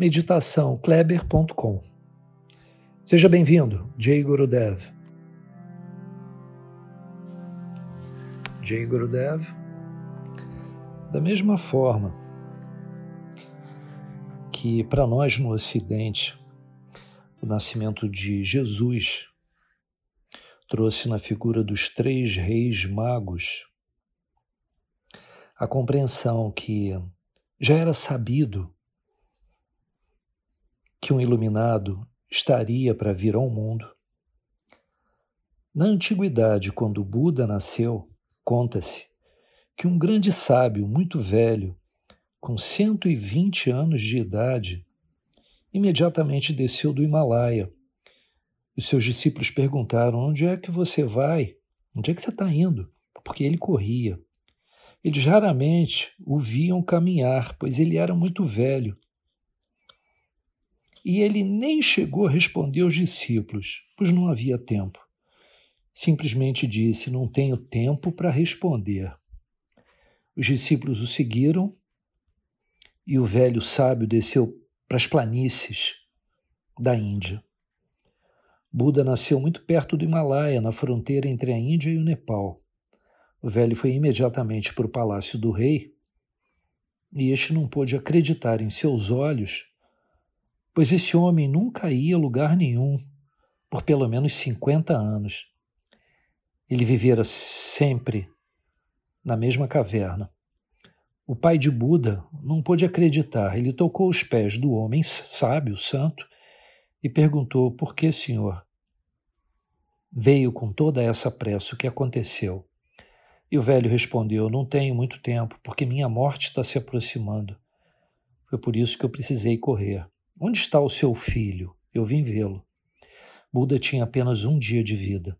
meditaçãokleber.com. Seja bem-vindo, Jay Gurudev. Jay Gurudev, da mesma forma que para nós no Ocidente o nascimento de Jesus trouxe na figura dos três reis magos a compreensão que já era sabido que um iluminado estaria para vir ao mundo. Na antiguidade, quando Buda nasceu, conta-se que um grande sábio muito velho, com 120 anos de idade, imediatamente desceu do Himalaia. Os seus discípulos perguntaram: Onde é que você vai? Onde é que você está indo? Porque ele corria. Eles raramente o viam caminhar, pois ele era muito velho. E ele nem chegou a responder aos discípulos, pois não havia tempo. Simplesmente disse: Não tenho tempo para responder. Os discípulos o seguiram e o velho sábio desceu para as planícies da Índia. Buda nasceu muito perto do Himalaia, na fronteira entre a Índia e o Nepal. O velho foi imediatamente para o palácio do rei e este não pôde acreditar em seus olhos, pois esse homem nunca ia a lugar nenhum por pelo menos 50 anos. Ele vivera sempre na mesma caverna. O pai de Buda não pôde acreditar. Ele tocou os pés do homem sábio, santo, e perguntou: Por que, senhor? Veio com toda essa pressa, o que aconteceu? E o velho respondeu: Não tenho muito tempo, porque minha morte está se aproximando. Foi por isso que eu precisei correr. Onde está o seu filho? Eu vim vê-lo. Buda tinha apenas um dia de vida.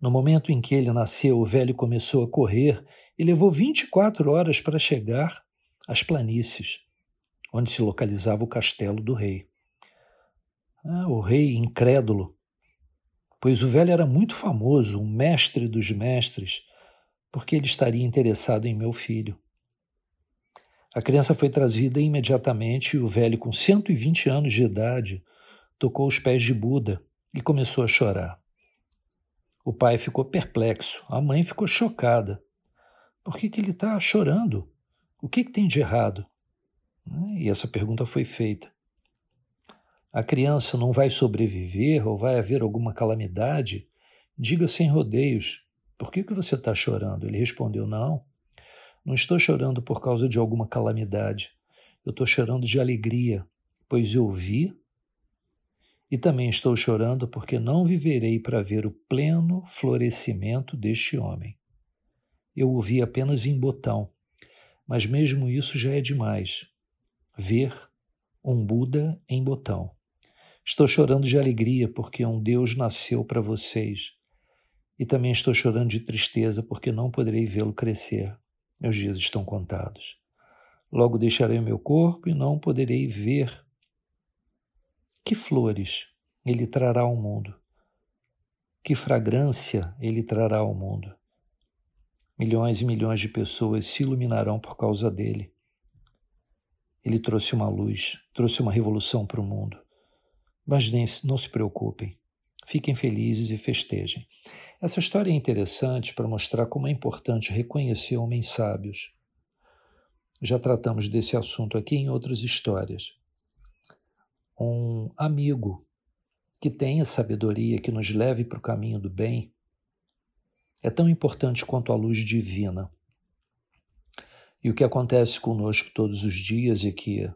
No momento em que ele nasceu, o velho começou a correr e levou 24 horas para chegar às planícies, onde se localizava o castelo do rei. Ah, o rei, incrédulo, pois o velho era muito famoso, um mestre dos mestres, porque ele estaria interessado em meu filho. A criança foi trazida imediatamente e o velho, com 120 anos de idade, tocou os pés de Buda e começou a chorar. O pai ficou perplexo, a mãe ficou chocada. Por que, que ele está chorando? O que, que tem de errado? E essa pergunta foi feita a criança não vai sobreviver ou vai haver alguma calamidade, diga sem rodeios: por que, que você está chorando? Ele respondeu: não, não estou chorando por causa de alguma calamidade. Eu estou chorando de alegria, pois eu vi. E também estou chorando porque não viverei para ver o pleno florescimento deste homem. Eu o vi apenas em botão, mas mesmo isso já é demais. Ver um Buda em botão. Estou chorando de alegria porque um Deus nasceu para vocês. E também estou chorando de tristeza porque não poderei vê-lo crescer. Meus dias estão contados. Logo deixarei o meu corpo e não poderei ver. Que flores ele trará ao mundo? Que fragrância ele trará ao mundo? Milhões e milhões de pessoas se iluminarão por causa dele. Ele trouxe uma luz, trouxe uma revolução para o mundo. Mas nem, não se preocupem, fiquem felizes e festejem. Essa história é interessante para mostrar como é importante reconhecer homens sábios. Já tratamos desse assunto aqui em outras histórias. Um amigo que tenha sabedoria, que nos leve para o caminho do bem, é tão importante quanto a luz divina. E o que acontece conosco todos os dias é que,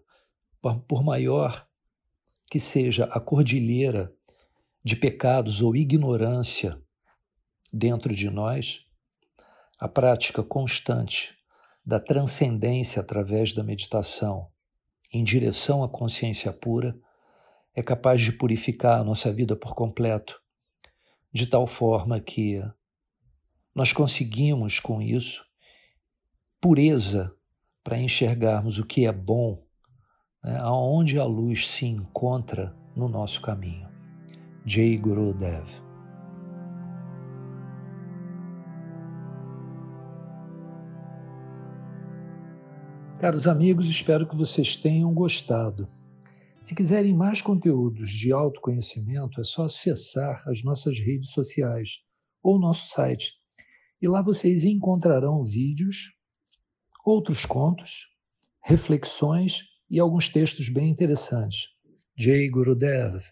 por maior que seja a cordilheira de pecados ou ignorância dentro de nós, a prática constante da transcendência através da meditação em direção à consciência pura, é capaz de purificar a nossa vida por completo, de tal forma que nós conseguimos com isso pureza para enxergarmos o que é bom, né, aonde a luz se encontra no nosso caminho. Jay Gurudev. Caros amigos, espero que vocês tenham gostado. Se quiserem mais conteúdos de autoconhecimento, é só acessar as nossas redes sociais ou nosso site. E lá vocês encontrarão vídeos, outros contos, reflexões e alguns textos bem interessantes. Jay Gurudev